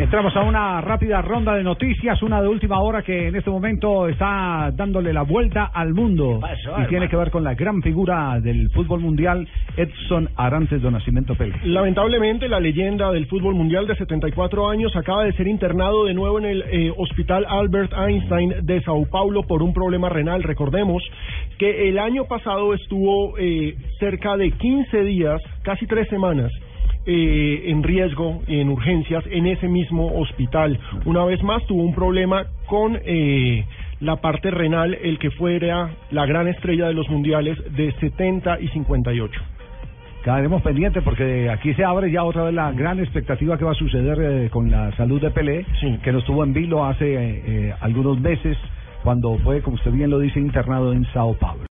Entramos a una rápida ronda de noticias, una de última hora que en este momento está dándole la vuelta al mundo y tiene que ver con la gran figura del fútbol mundial, Edson Arantes de Nacimiento Pérez. Lamentablemente, la leyenda del fútbol mundial de 74 años acaba de ser internado de nuevo en el eh, Hospital Albert Einstein de Sao Paulo por un problema renal. Recordemos que el año pasado estuvo eh, cerca de 15 días, casi tres semanas, eh, en riesgo y en urgencias en ese mismo hospital. Una vez más tuvo un problema con eh, la parte renal, el que fuera la gran estrella de los mundiales de 70 y 58. Quedaremos pendientes porque aquí se abre ya otra vez la gran expectativa que va a suceder eh, con la salud de Pelé, que nos tuvo en vilo hace eh, algunos meses cuando fue, como usted bien lo dice, internado en Sao Paulo.